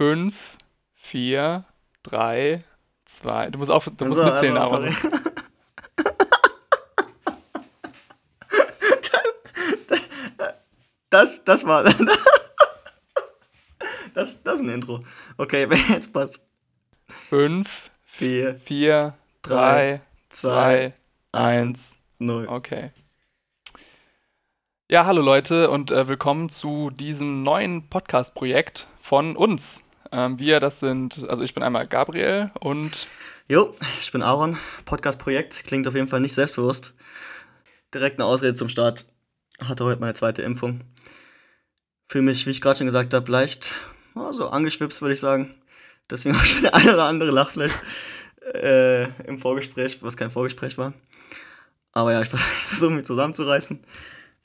5, 4, 3, 2. Du musst, auf, du musst also, mitzählen, also, Aaron. Das, das war. Das, das ist ein Intro. Okay, jetzt passt. 5, 4, 4, 3, 2, 1, 0. Okay. Ja, hallo Leute und äh, willkommen zu diesem neuen Podcast-Projekt von uns. Ähm, wir, das sind, also ich bin einmal Gabriel und. Jo, ich bin Aaron. Podcast-Projekt klingt auf jeden Fall nicht selbstbewusst. Direkt eine Ausrede zum Start. Hatte heute meine zweite Impfung. Fühle mich, wie ich gerade schon gesagt habe, leicht oh, so angeschwipst, würde ich sagen. Deswegen habe ich der eine oder andere Lachfleisch äh, im Vorgespräch, was kein Vorgespräch war. Aber ja, ich versuche mich zusammenzureißen.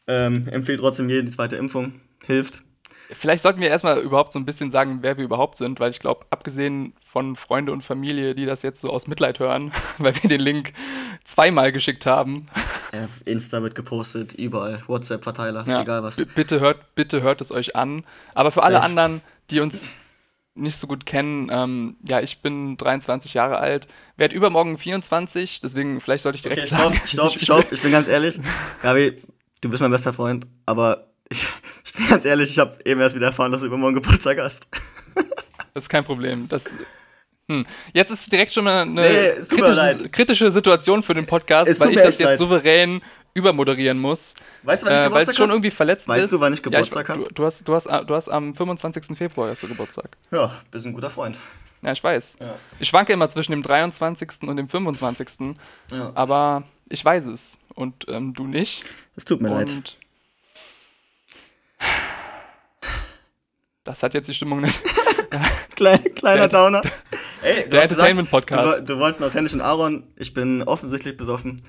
Ähm, empfehle trotzdem jedem die zweite Impfung. Hilft. Vielleicht sollten wir erstmal überhaupt so ein bisschen sagen, wer wir überhaupt sind, weil ich glaube, abgesehen von Freunde und Familie, die das jetzt so aus Mitleid hören, weil wir den Link zweimal geschickt haben. Ja, Insta wird gepostet, überall, WhatsApp-Verteiler, ja, egal was. Bitte hört, bitte hört es euch an. Aber für Safe. alle anderen, die uns nicht so gut kennen, ähm, ja, ich bin 23 Jahre alt, werde übermorgen 24, deswegen vielleicht sollte ich direkt okay, stopp, sagen. Stopp, stopp, ich bin ganz ehrlich. Gabi, du bist mein bester Freund, aber ich, ich bin ganz ehrlich, ich habe eben erst wieder erfahren, dass du übermorgen Geburtstag hast. das ist kein Problem. Das, hm. Jetzt ist direkt schon eine nee, kritische, kritische, Situation für den Podcast, weil ich das jetzt leid. souverän übermoderieren muss. Weißt du, wann ich Geburtstag äh, Weil es schon irgendwie verletzt weißt ist. Weißt du, wann ich Geburtstag ja, habe? Du, du, hast, du, hast, du hast am 25. Februar hast du Geburtstag. Ja, bist ein guter Freund. Ja, ich weiß. Ja. Ich schwanke immer zwischen dem 23. und dem 25. Ja. Aber ich weiß es. Und ähm, du nicht. Es tut mir und leid. Das hat jetzt die Stimmung nicht. Kleiner, kleiner Downer. Ey, der Entertainment-Podcast. Du, du, wolltest einen authentischen Aaron. Ich bin offensichtlich besoffen,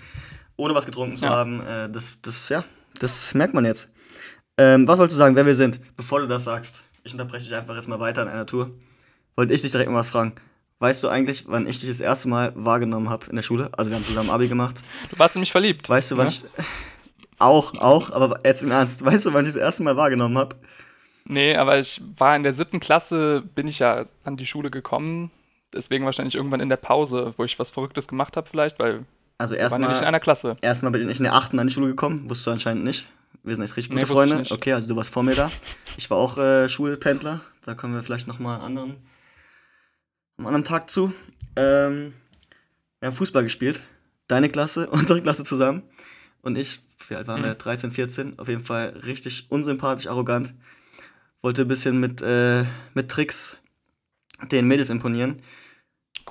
ohne was getrunken zu ja. haben. Äh, das, das, ja, das merkt man jetzt. Ähm, was wolltest du sagen, wer wir sind? Bevor du das sagst, ich unterbreche dich einfach jetzt mal weiter in einer Tour. Wollte ich dich direkt mal was fragen. Weißt du eigentlich, wann ich dich das erste Mal wahrgenommen habe in der Schule? Also wir haben zusammen Abi gemacht. Du warst nämlich verliebt. Weißt du, wann ja? ich... Auch, auch, aber jetzt im Ernst. Weißt du, wann ich das erste Mal wahrgenommen habe? Nee, aber ich war in der siebten Klasse, bin ich ja an die Schule gekommen. Deswegen wahrscheinlich irgendwann in der Pause, wo ich was Verrücktes gemacht habe, vielleicht, weil also erstmal nicht in einer Klasse. Erstmal bin ich in der achten an die Schule gekommen, wusstest du anscheinend nicht. Wir sind echt richtig gute nee, Freunde. Okay, also du warst vor mir da. Ich war auch äh, Schulpendler. Da kommen wir vielleicht nochmal einen anderen, einen anderen Tag zu. Ähm, wir haben Fußball gespielt. Deine Klasse, unsere Klasse zusammen. Und ich, wie alt waren wir? 13, 14. Auf jeden Fall richtig unsympathisch, arrogant wollte ein bisschen mit, äh, mit Tricks den Mädels imponieren.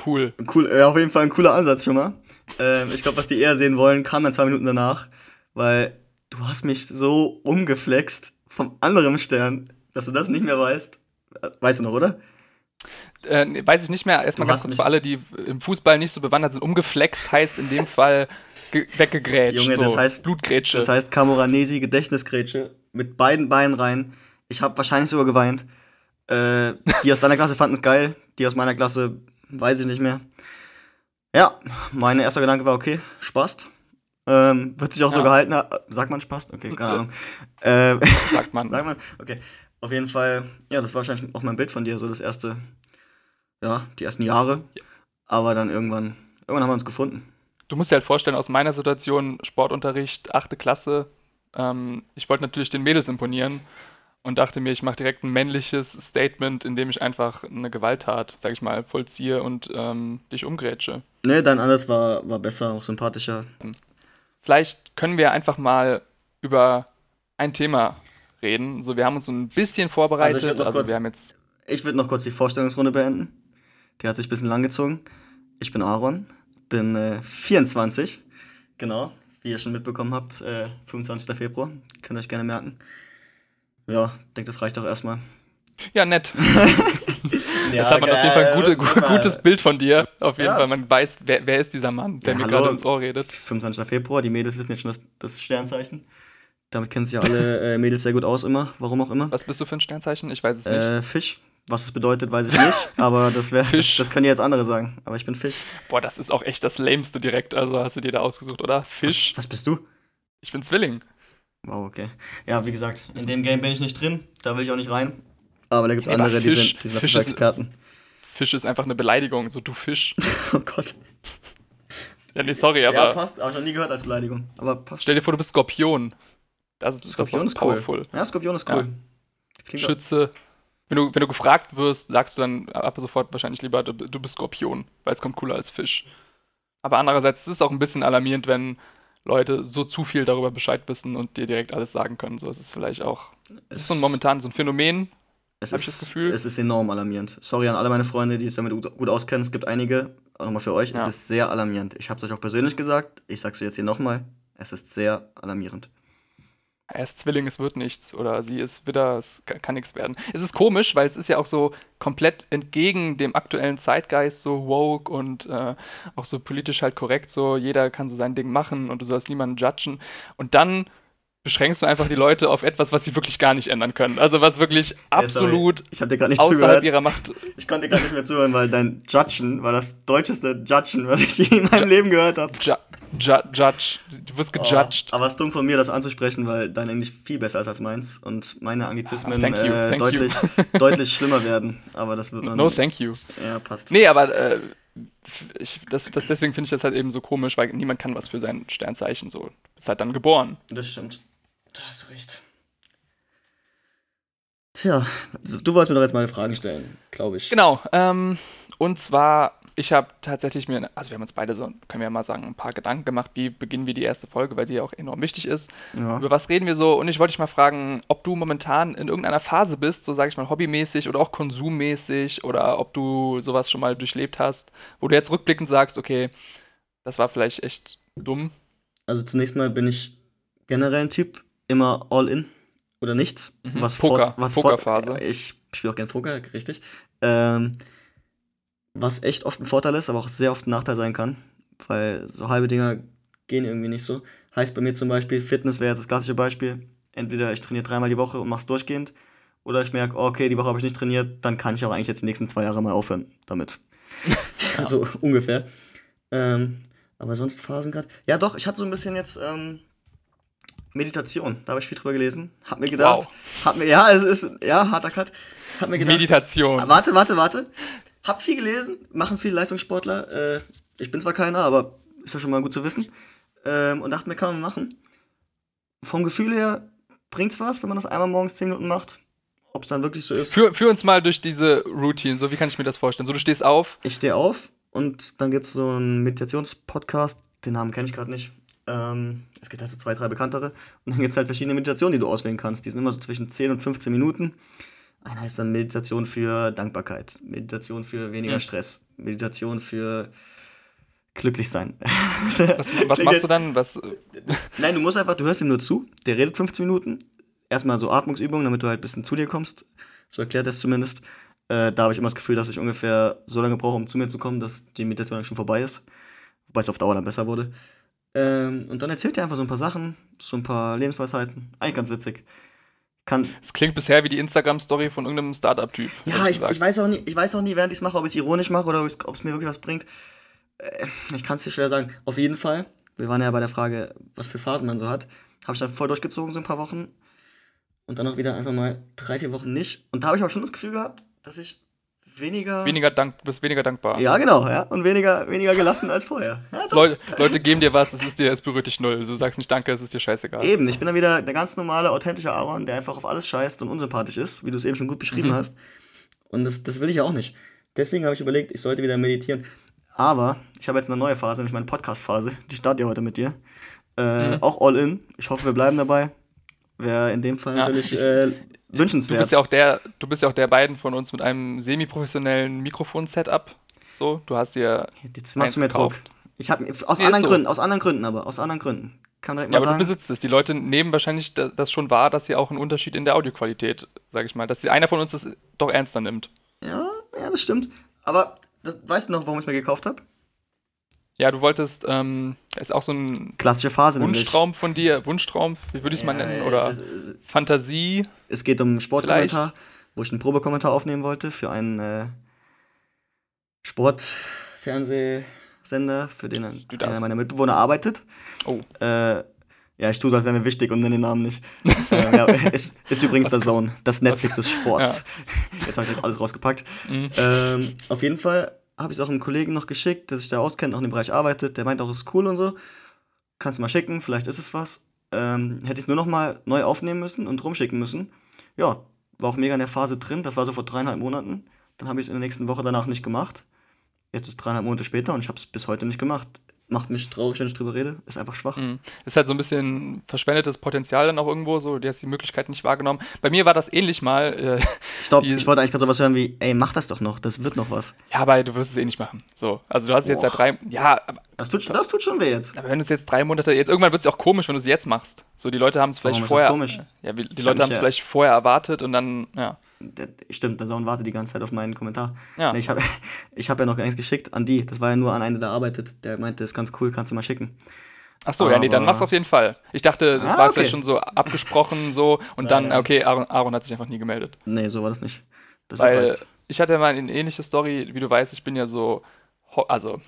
Cool. Cool, ja, auf jeden Fall ein cooler Ansatz schon mal. Ähm, ich glaube, was die eher sehen wollen, kam dann zwei Minuten danach, weil du hast mich so umgeflext vom anderen Stern, dass du das nicht mehr weißt. Weißt du noch, oder? Äh, weiß ich nicht mehr. Erstmal ganz kurz für alle, die im Fußball nicht so bewandert sind. Umgeflext heißt in dem Fall weggegrätscht. Junge, so, das heißt Blutgrätsche. Das heißt Camoranesi Gedächtnisgrätsche mit beiden Beinen rein ich habe wahrscheinlich sogar geweint. Äh, die aus deiner Klasse fanden es geil, die aus meiner Klasse weiß ich nicht mehr. Ja, mein erster Gedanke war, okay, Spaß. Ähm, wird sich auch ja. so gehalten. Sagt man Spaß? Okay, keine Ahnung. Äh, sagt man. sagt man? Okay. Auf jeden Fall, ja, das war wahrscheinlich auch mein Bild von dir, so das erste, ja, die ersten Jahre. Ja. Aber dann irgendwann, irgendwann haben wir uns gefunden. Du musst dir halt vorstellen, aus meiner Situation, Sportunterricht, achte Klasse, ähm, ich wollte natürlich den Mädels imponieren und dachte mir, ich mache direkt ein männliches Statement, indem ich einfach eine Gewalttat, sag ich mal, vollziehe und ähm, dich umgrätsche. Nee, dein alles war, war besser, auch sympathischer. Vielleicht können wir einfach mal über ein Thema reden. So, wir haben uns so ein bisschen vorbereitet. Also, also kurz, wir haben jetzt. Ich würde noch kurz die Vorstellungsrunde beenden. Die hat sich ein bisschen lang gezogen. Ich bin Aaron, bin äh, 24. Genau, wie ihr schon mitbekommen habt, äh, 25. Februar. Könnt ihr euch gerne merken. Ja, denke, das reicht auch erstmal. Ja, nett. ja, Jetzt hat man auf jeden Fall ein gute, gu gutes Bild von dir. Auf jeden ja. Fall, man weiß, wer, wer ist dieser Mann, der ja, mir gerade ins Ohr redet. 25. Februar, die Mädels wissen jetzt schon das, das Sternzeichen. Damit kennen sich ja alle äh, Mädels sehr gut aus immer, warum auch immer. Was bist du für ein Sternzeichen? Ich weiß es nicht. Äh, Fisch. Was es bedeutet, weiß ich nicht, aber das wäre das, das, können jetzt andere sagen. Aber ich bin Fisch. Boah, das ist auch echt das Lämste direkt. Also hast du dir da ausgesucht, oder? Fisch. Was, was bist du? Ich bin Zwilling. Wow, okay. Ja, wie gesagt, in dem Game bin ich nicht drin, da will ich auch nicht rein. Aber da gibt es andere, die sind, die sind Fisch Experten. Fisch ist einfach eine Beleidigung, so du Fisch. oh Gott. Ja, nee, sorry, aber. Ja, passt, aber schon nie gehört als Beleidigung. Aber passt. Stell dir vor, du bist Skorpion. Das, Skorpion das ist, powerful. Cool. Ja, Skorpion ist cool. Ja. Schütze. Wenn du, wenn du gefragt wirst, sagst du dann ab sofort wahrscheinlich lieber, du, du bist Skorpion, weil es kommt cooler als Fisch. Aber andererseits ist es auch ein bisschen alarmierend, wenn Leute so zu viel darüber Bescheid wissen und dir direkt alles sagen können. So ist es vielleicht auch. Es ist so ein momentan so ein Phänomen, es ist, das Gefühl. Es ist enorm alarmierend. Sorry an alle meine Freunde, die es damit gut auskennen. Es gibt einige, auch nochmal für euch. Ja. Es ist sehr alarmierend. Ich habe es euch auch persönlich gesagt. Ich sage es jetzt hier nochmal. Es ist sehr alarmierend. Er ist Zwilling, es wird nichts. Oder sie ist Widder, es kann, kann nichts werden. Es ist komisch, weil es ist ja auch so komplett entgegen dem aktuellen Zeitgeist, so woke und äh, auch so politisch halt korrekt. So jeder kann so sein Ding machen und du sollst niemanden judgen. Und dann beschränkst du einfach die Leute auf etwas, was sie wirklich gar nicht ändern können. Also was wirklich absolut ich hab dir nicht außerhalb zugehört. ihrer Macht. Ich konnte dir gar nicht mehr zuhören, weil dein Judgen war das deutscheste Judgen, was ich je in meinem Ju Leben gehört habe. Ju Ju Judge. Du wirst gejudged. Oh, aber es ist dumm von mir, das anzusprechen, weil dein Englisch viel besser ist als meins und meine Anglizismen ah, you, äh, deutlich, deutlich schlimmer werden. Aber das wird man. No, thank you. Ja, passt. Nee, aber äh, ich, das, das, deswegen finde ich das halt eben so komisch, weil niemand kann was für sein Sternzeichen so. Du bist halt dann geboren. Das stimmt. Da hast du recht. Tja, du wolltest mir doch jetzt mal eine Frage stellen, glaube ich. Genau. Ähm, und zwar, ich habe tatsächlich mir, also wir haben uns beide so, können wir ja mal sagen, ein paar Gedanken gemacht, wie beginnen wir die erste Folge, weil die ja auch enorm wichtig ist. Ja. Über was reden wir so? Und ich wollte dich mal fragen, ob du momentan in irgendeiner Phase bist, so sage ich mal hobbymäßig oder auch konsummäßig oder ob du sowas schon mal durchlebt hast, wo du jetzt rückblickend sagst, okay, das war vielleicht echt dumm. Also zunächst mal bin ich generell ein Typ, immer all in oder nichts. Mhm. Was Poker, fort, was Pokerphase. Fort, ich spiele auch gerne Poker, richtig. Ähm, was echt oft ein Vorteil ist, aber auch sehr oft ein Nachteil sein kann, weil so halbe Dinger gehen irgendwie nicht so. Heißt bei mir zum Beispiel, Fitness wäre jetzt das klassische Beispiel. Entweder ich trainiere dreimal die Woche und mach's durchgehend, oder ich merke, okay, die Woche habe ich nicht trainiert, dann kann ich auch eigentlich jetzt die nächsten zwei Jahre mal aufhören damit. also ungefähr. Ähm, aber sonst Phasen gerade. Ja, doch, ich hatte so ein bisschen jetzt ähm, Meditation. Da habe ich viel drüber gelesen. Hab mir gedacht, wow. hab mir, ja, es ist, ja, harter Cut. Hab mir gedacht, Meditation. Warte, warte, warte. Hab viel gelesen, machen viele Leistungssportler. Äh, ich bin zwar keiner, aber ist ja schon mal gut zu wissen. Ähm, und dachte mir, kann man machen. Vom Gefühl her bringt's was, wenn man das einmal morgens 10 Minuten macht. Ob es dann wirklich so ist. Führ, führ uns mal durch diese Routine. So, wie kann ich mir das vorstellen? So, du stehst auf. Ich stehe auf und dann gibt es so einen Meditationspodcast. Den Namen kenne ich gerade nicht. Ähm, es gibt halt so zwei, drei bekanntere. Und dann gibt es halt verschiedene Meditationen, die du auswählen kannst. Die sind immer so zwischen 10 und 15 Minuten. Eine heißt dann Meditation für Dankbarkeit, Meditation für weniger mhm. Stress, Meditation für glücklich sein. Was, was machst du dann? Was? Nein, du musst einfach, du hörst ihm nur zu, der redet 15 Minuten. Erstmal so Atmungsübungen, damit du halt ein bisschen zu dir kommst. So erklärt er es zumindest. Äh, da habe ich immer das Gefühl, dass ich ungefähr so lange brauche, um zu mir zu kommen, dass die Meditation schon vorbei ist. Wobei es auf Dauer dann besser wurde. Ähm, und dann erzählt er einfach so ein paar Sachen, so ein paar Lebensweisheiten. Eigentlich ganz witzig. Kann es klingt bisher wie die Instagram-Story von irgendeinem Startup-Typ. Ja, ich, ich, weiß auch nie, ich weiß auch nie, während ich es mache, ob ich es ironisch mache oder ob es mir wirklich was bringt. Äh, ich kann es dir schwer sagen. Auf jeden Fall, wir waren ja bei der Frage, was für Phasen man so hat, habe ich dann voll durchgezogen, so ein paar Wochen. Und dann auch wieder einfach mal drei, vier Wochen nicht. Und da habe ich auch schon das Gefühl gehabt, dass ich weniger. Weniger dank, bist weniger dankbar. Ja, genau, ja. Und weniger, weniger gelassen als vorher. Ja, Leute, Leute geben dir was, es ist dir, es berührt dich null. Du sagst nicht Danke, es ist dir scheißegal. Eben, ich bin dann wieder der ganz normale, authentische Aaron, der einfach auf alles scheißt und unsympathisch ist, wie du es eben schon gut beschrieben mhm. hast. Und das, das will ich ja auch nicht. Deswegen habe ich überlegt, ich sollte wieder meditieren. Aber ich habe jetzt eine neue Phase, nämlich meine Podcast-Phase. Die startet ja heute mit dir. Äh, mhm. Auch all in. Ich hoffe, wir bleiben dabei. Wäre in dem Fall ja, natürlich. Ich, äh, wünschenswert. Du bist ja auch der, du bist ja auch der beiden von uns mit einem semi-professionellen Mikrofon-Setup. So, du hast dir. Jetzt machst du mir Druck. Ich habe aus nee, anderen so. Gründen, aus anderen Gründen aber, aus anderen Gründen. Kann direkt mal ja, aber sagen. du besitzt es. Die Leute nehmen wahrscheinlich das schon wahr, dass sie auch einen Unterschied in der Audioqualität, sage ich mal, dass einer von uns das doch ernster nimmt. Ja, ja, das stimmt. Aber das, weißt du noch, warum ich es mir gekauft habe? Ja, du wolltest, ähm, ist auch so ein klassische Phase Wunschtraum nämlich. von dir, Wunschtraum, wie würde ich es mal nennen, oder es ist, äh, Fantasie. Es geht um Sportkommentar, wo ich einen Probekommentar aufnehmen wollte für einen äh, Sportfernsehsender, für den einer meiner Mitbewohner arbeitet. Oh. Äh, Ja, ich tue es, als wäre mir wichtig und nenne den Namen nicht. äh, ja, ist, ist übrigens der Zone, das Netflix des Sports. Ja. Jetzt habe ich alles rausgepackt. Mhm. Ähm, auf jeden Fall habe ich es auch einem Kollegen noch geschickt, der sich da auskennt, auch in dem Bereich arbeitet. Der meint auch, es ist cool und so. Kannst du mal schicken, vielleicht ist es was. Ähm, hätte ich es nur noch mal neu aufnehmen müssen und rumschicken müssen. Ja, war auch mega in der Phase drin. Das war so vor dreieinhalb Monaten. Dann habe ich es in der nächsten Woche danach nicht gemacht. Jetzt ist dreieinhalb Monate später und ich habe es bis heute nicht gemacht macht mich traurig, wenn ich drüber rede. Ist einfach schwach. Mhm. Ist halt so ein bisschen verschwendetes Potenzial dann auch irgendwo, so, du hast die Möglichkeit nicht wahrgenommen. Bei mir war das ähnlich mal. Äh, Stopp, ich wollte eigentlich gerade sowas hören wie, ey, mach das doch noch, das wird noch was. Ja, aber du wirst es eh nicht machen. So, also du hast jetzt seit drei, ja. Das tut, das tut schon weh jetzt. Aber wenn du es jetzt drei Monate, jetzt irgendwann wird es auch komisch, wenn du es jetzt machst. So, die Leute haben es vielleicht Warum vorher. Ist das komisch? Ja, die ich Leute haben es ja. vielleicht vorher erwartet und dann, ja stimmt, der Sound wartet die ganze Zeit auf meinen Kommentar. Ja. Nee, ich habe ich hab ja noch gar nichts geschickt an die. Das war ja nur an einen, der arbeitet. Der meinte, das ist ganz cool, kannst du mal schicken. Ach so, ja, nee, dann mach's auf jeden Fall. Ich dachte, das ah, war okay. vielleicht schon so abgesprochen so und nein, dann, okay, Aaron, Aaron, hat sich einfach nie gemeldet. Nee, so war das nicht. Das Weil ich hatte mal eine ähnliche Story, wie du weißt, ich bin ja so, also,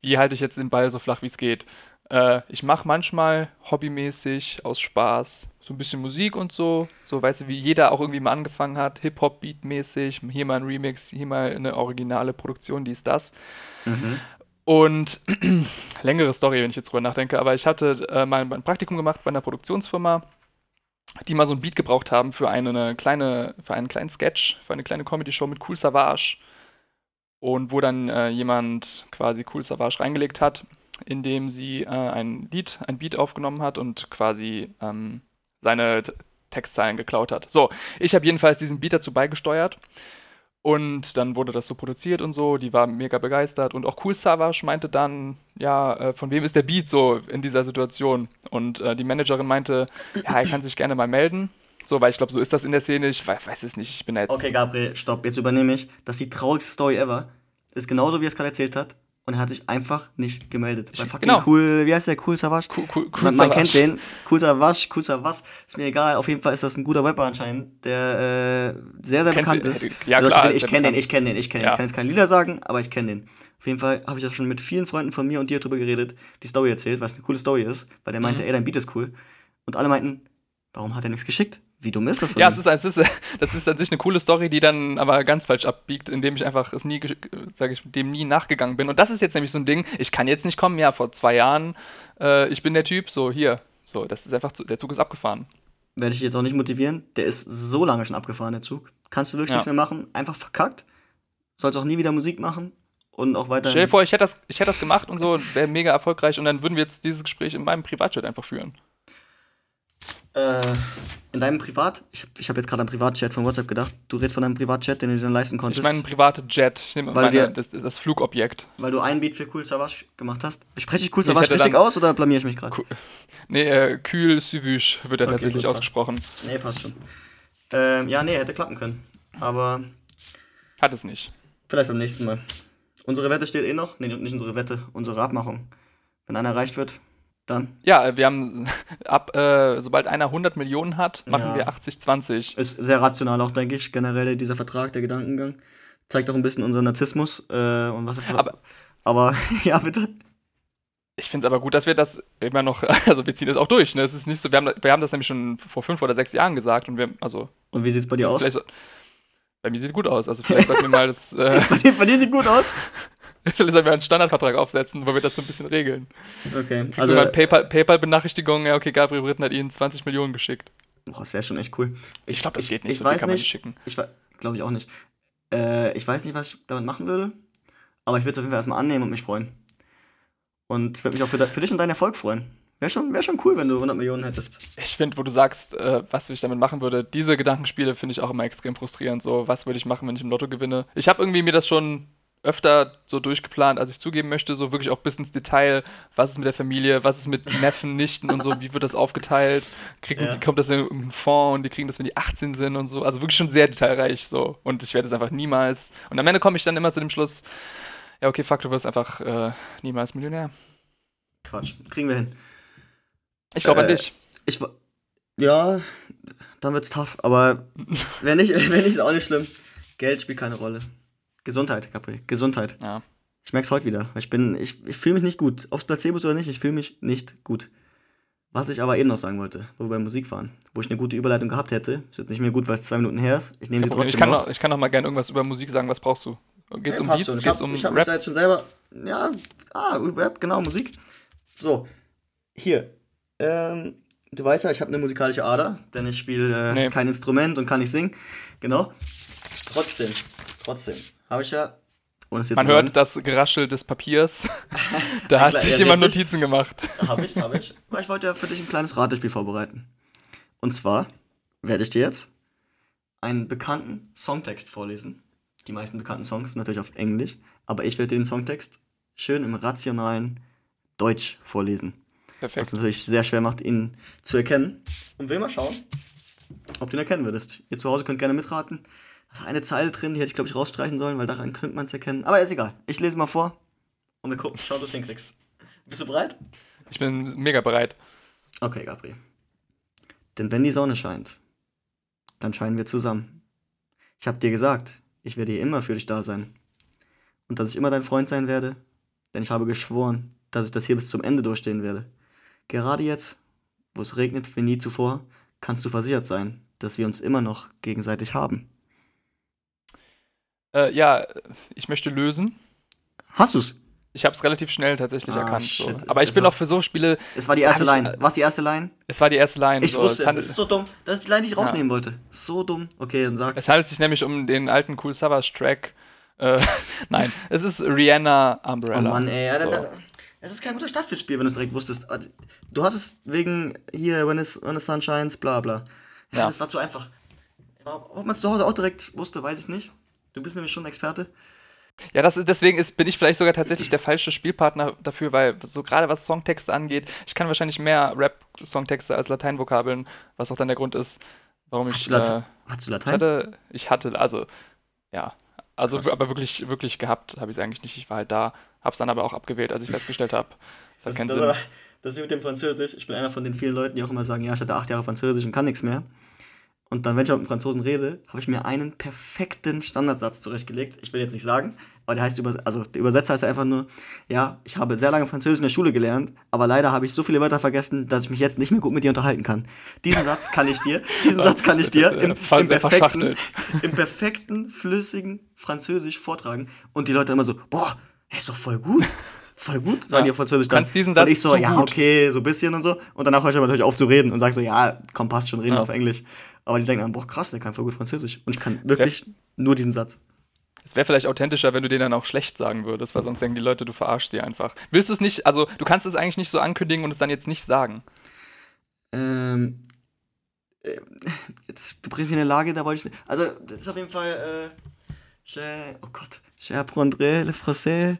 wie halte ich jetzt den Ball so flach, wie es geht? Äh, ich mache manchmal hobbymäßig aus Spaß so ein bisschen Musik und so. So, weißt du, wie jeder auch irgendwie mal angefangen hat, Hip-Hop-Beat-mäßig. Hier mal ein Remix, hier mal eine originale Produktion, dies, das. Mhm. Und längere Story, wenn ich jetzt drüber nachdenke, aber ich hatte äh, mal ein Praktikum gemacht bei einer Produktionsfirma, die mal so ein Beat gebraucht haben für eine, eine kleine, für einen kleinen Sketch, für eine kleine Comedy-Show mit Cool Savage. Und wo dann äh, jemand quasi Cool Savage reingelegt hat in dem sie äh, ein Lied, ein Beat aufgenommen hat und quasi ähm, seine Textzeilen geklaut hat. So, ich habe jedenfalls diesen Beat dazu beigesteuert. Und dann wurde das so produziert und so, die war mega begeistert. Und auch Cool Savage meinte dann, ja, äh, von wem ist der Beat so in dieser Situation? Und äh, die Managerin meinte, ja, er kann sich gerne mal melden. So, weil ich glaube, so ist das in der Szene. Ich weiß, weiß es nicht. Ich bin jetzt. Okay, Gabriel, stopp, jetzt übernehme ich. Das ist die traurigste Story ever. Ist genauso, wie er es gerade erzählt hat und er hat sich einfach nicht gemeldet. Bei fucking genau. cool, wie heißt der? Cool Savage? Cool, cool, cool man, man kennt den. Cool Savage, cool Savage, ist mir egal. Auf jeden Fall ist das ein guter Rapper anscheinend, der äh, sehr, sehr Kennst bekannt ist. Ja, also, klar. Ich kenne den, ich kenne den, ich kenne den. Ja. Ich kann jetzt keine Lieder sagen, aber ich kenne den. Auf jeden Fall habe ich das schon mit vielen Freunden von mir und dir drüber geredet, die Story erzählt, was eine coole Story ist, weil der meinte, mhm. ey, dein Beat ist cool. Und alle meinten, warum hat er nichts geschickt? Wie dumm ist das von Ja, es ist, es ist, das ist an sich eine coole Story, die dann aber ganz falsch abbiegt, indem ich einfach es nie, sage ich, dem nie nachgegangen bin. Und das ist jetzt nämlich so ein Ding, ich kann jetzt nicht kommen, ja, vor zwei Jahren, äh, ich bin der Typ, so hier. So, das ist einfach, der Zug ist abgefahren. Werde ich jetzt auch nicht motivieren. Der ist so lange schon abgefahren, der Zug. Kannst du wirklich ja. nichts mehr machen, einfach verkackt. Sollst auch nie wieder Musik machen und auch weiter. Stell dir vor, ich hätte das, ich hätte das gemacht und so, wäre mega erfolgreich und dann würden wir jetzt dieses Gespräch in meinem Privatchat einfach führen. Äh, in deinem Privat, ich, ich habe jetzt gerade an Privatchat von WhatsApp gedacht. Du redest von deinem Privatchat, den du dir dann leisten konntest. Ich meine private Jet. Ich nehme meine, dir, das, das, Flugobjekt. Weil du ein Beat für Cool Savage gemacht hast. Spreche ich Cool Savage richtig aus oder blamier ich mich gerade? Cool. Nee, äh, Kühl Suvush wird er okay, tatsächlich gut, ausgesprochen. Nee, passt schon. Ähm, ja, nee, hätte klappen können. Aber. Hat es nicht. Vielleicht beim nächsten Mal. Unsere Wette steht eh noch. Nee, nicht unsere Wette, unsere Abmachung. Wenn einer erreicht wird, dann? Ja, wir haben ab, äh, sobald einer 100 Millionen hat, machen ja. wir 80-20. Ist sehr rational auch, denke ich, generell dieser Vertrag, der Gedankengang. Zeigt auch ein bisschen unseren Narzissmus äh, und was aber, aber ja, bitte. Ich finde es aber gut, dass wir das immer noch, also wir ziehen das auch durch. Ne? Es ist nicht so, wir haben, wir haben das nämlich schon vor fünf oder sechs Jahren gesagt und wir, also. Und wie sieht es bei dir aus? Bei mir sieht es gut aus. Also vielleicht sollten wir mal das. Äh, bei, dir, bei dir sieht gut aus? Vielleicht sollen wir einen Standardvertrag aufsetzen, wo wir das so ein bisschen regeln. Okay. Kriegst also mal PayPal-Benachrichtigung, PayPal ja, okay, Gabriel Britten hat Ihnen 20 Millionen geschickt. Boah, das wäre schon echt cool. Ich, ich glaube, das geht nicht, ich so weiß kann man nicht schicken. Ich glaube ich auch nicht. Äh, ich weiß nicht, was ich damit machen würde, aber ich würde es auf jeden Fall erstmal annehmen und mich freuen. Und würde mich auch für, für dich und deinen Erfolg freuen. Wäre schon, wär schon cool, wenn du 100 Millionen hättest. Ich finde, wo du sagst, äh, was ich damit machen würde, diese Gedankenspiele finde ich auch immer extrem frustrierend. So, was würde ich machen, wenn ich im Lotto gewinne? Ich habe irgendwie mir das schon öfter so durchgeplant, als ich zugeben möchte, so wirklich auch bis ins Detail, was ist mit der Familie, was ist mit Neffen, Nichten und so, wie wird das aufgeteilt, kriegen, ja. kommt das in einen Fonds und die kriegen das, wenn die 18 sind und so, also wirklich schon sehr detailreich so und ich werde es einfach niemals und am Ende komme ich dann immer zu dem Schluss, ja okay, fuck, du wirst einfach äh, niemals Millionär. Quatsch, kriegen wir hin. Ich glaube äh, an dich. Ich, ja, dann wird's tough, aber wenn nicht, wenn nicht, ist auch nicht schlimm. Geld spielt keine Rolle. Gesundheit, Gabriel. Gesundheit. Ja. Ich merke es heute wieder. Ich bin, ich, ich fühle mich nicht gut. Ob es Placebo ist oder nicht, ich fühle mich nicht gut. Was ich aber eben noch sagen wollte, wo wir bei Musik waren, wo ich eine gute Überleitung gehabt hätte, ist jetzt nicht mehr gut, weil es zwei Minuten her ist. Ich nehme sie trotzdem ich kann noch. noch. Ich kann noch mal gerne irgendwas über Musik sagen. Was brauchst du? Geht's okay, um Beats? Geht's um ich habe mich da jetzt schon selber. Ja, ah, Rap, genau, Musik. So, hier. Ähm, du weißt ja, ich habe eine musikalische Ader, denn ich spiele äh, nee. kein Instrument und kann nicht singen. Genau. Trotzdem, trotzdem habe ich ja man hört das Geraschel des Papiers. da hat sich jemand Notizen gemacht. Habe ich, habe ich. Aber ich wollte ja für dich ein kleines Ratespiel vorbereiten. Und zwar werde ich dir jetzt einen bekannten Songtext vorlesen. Die meisten bekannten Songs sind natürlich auf Englisch, aber ich werde den Songtext schön im rationalen Deutsch vorlesen. Perfekt. Was natürlich sehr schwer macht, ihn zu erkennen. Und will mal schauen, ob du ihn erkennen würdest. Ihr zu Hause könnt gerne mitraten eine Zeile drin, die hätte ich, glaube ich, rausstreichen sollen, weil daran könnte man es erkennen. Aber ist egal. Ich lese mal vor und wir gucken. Schau, ob du es hinkriegst. Bist du bereit? Ich bin mega bereit. Okay, Gabriel. Denn wenn die Sonne scheint, dann scheinen wir zusammen. Ich habe dir gesagt, ich werde hier immer für dich da sein. Und dass ich immer dein Freund sein werde, denn ich habe geschworen, dass ich das hier bis zum Ende durchstehen werde. Gerade jetzt, wo es regnet wie nie zuvor, kannst du versichert sein, dass wir uns immer noch gegenseitig haben. Äh, ja, ich möchte lösen. Hast du's? Ich habe es relativ schnell tatsächlich ah, erkannt. So. Aber ich bin auch für so Spiele. Es war die erste Line. Was die erste Line? Es war die erste Line. Ich so. wusste es. Das ist so dumm. Das ist die Line, die ich rausnehmen ja. wollte. So dumm. Okay, dann sag. Es handelt sich nämlich um den alten Cool Savage Track. Äh, nein, es ist Rihanna Umbrella. Oh Mann, ey. So. Es ist kein guter Start fürs Spiel, wenn du es direkt wusstest. Ah, du hast es wegen hier, when, it's, when the sun shines, bla bla. Ja, ja. das war zu einfach. Ob man es zu Hause auch direkt wusste, weiß ich nicht. Du bist nämlich schon Experte. Ja, das ist, deswegen ist, bin ich vielleicht sogar tatsächlich der falsche Spielpartner dafür, weil so gerade was Songtexte angeht, ich kann wahrscheinlich mehr Rap-Songtexte als Lateinvokabeln, was auch dann der Grund ist, warum ich. Hast du, äh, hast du Latein? Ich hatte, ich hatte, also, ja. Also, Krass. aber wirklich, wirklich gehabt habe ich es eigentlich nicht. Ich war halt da, habe es dann aber auch abgewählt, als ich festgestellt habe. Das hat keinen das, Sinn. Aber, das ist wie mit dem Französisch. Ich bin einer von den vielen Leuten, die auch immer sagen, ja, ich hatte acht Jahre Französisch und kann nichts mehr. Und dann, wenn ich mit einem Franzosen rede, habe ich mir einen perfekten Standardsatz zurechtgelegt. Ich will jetzt nicht sagen, aber der heißt, also der Übersetzer heißt einfach nur, ja, ich habe sehr lange Französisch in der Schule gelernt, aber leider habe ich so viele Wörter vergessen, dass ich mich jetzt nicht mehr gut mit dir unterhalten kann. Diesen Satz kann ich dir, diesen Satz kann ich dir im, im, perfekten, im perfekten, flüssigen Französisch vortragen. Und die Leute immer so, boah, er ist doch voll gut voll gut, sagen ja. die auf Französisch dann. Kannst diesen Satz und ich so, ja, okay, so ein bisschen und so. Und danach höre ich aber natürlich auf zu reden und sage so, ja, komm, passt schon, reden ja. auf Englisch. Aber die denken dann, boah, krass, der kann voll gut Französisch. Und ich kann wirklich nur diesen Satz. Es wäre vielleicht authentischer, wenn du den dann auch schlecht sagen würdest, weil sonst denken die Leute, du verarschst die einfach. Willst du es nicht, also du kannst es eigentlich nicht so ankündigen und es dann jetzt nicht sagen. Ähm, äh, jetzt, du bringst mich in eine Lage, da wollte ich, also das ist auf jeden Fall, äh, oh Gott, j'apprendrai le français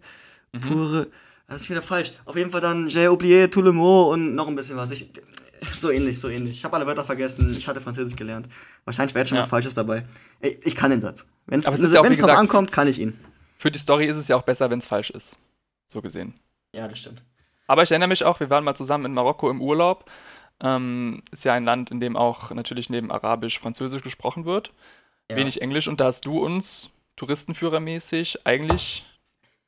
mhm. pour, das ist wieder falsch. Auf jeden Fall dann, j'ai oublié tout le mot und noch ein bisschen was. Ich, so ähnlich, so ähnlich. Ich habe alle Wörter vergessen. Ich hatte Französisch gelernt. Wahrscheinlich wäre jetzt schon ja. was Falsches dabei. Ich, ich kann den Satz. Wenn es ja drauf ankommt, kann ich ihn. Für die Story ist es ja auch besser, wenn es falsch ist. So gesehen. Ja, das stimmt. Aber ich erinnere mich auch, wir waren mal zusammen in Marokko im Urlaub. Ähm, ist ja ein Land, in dem auch natürlich neben Arabisch Französisch gesprochen wird. Ja. Wenig Englisch. Und da hast du uns touristenführermäßig eigentlich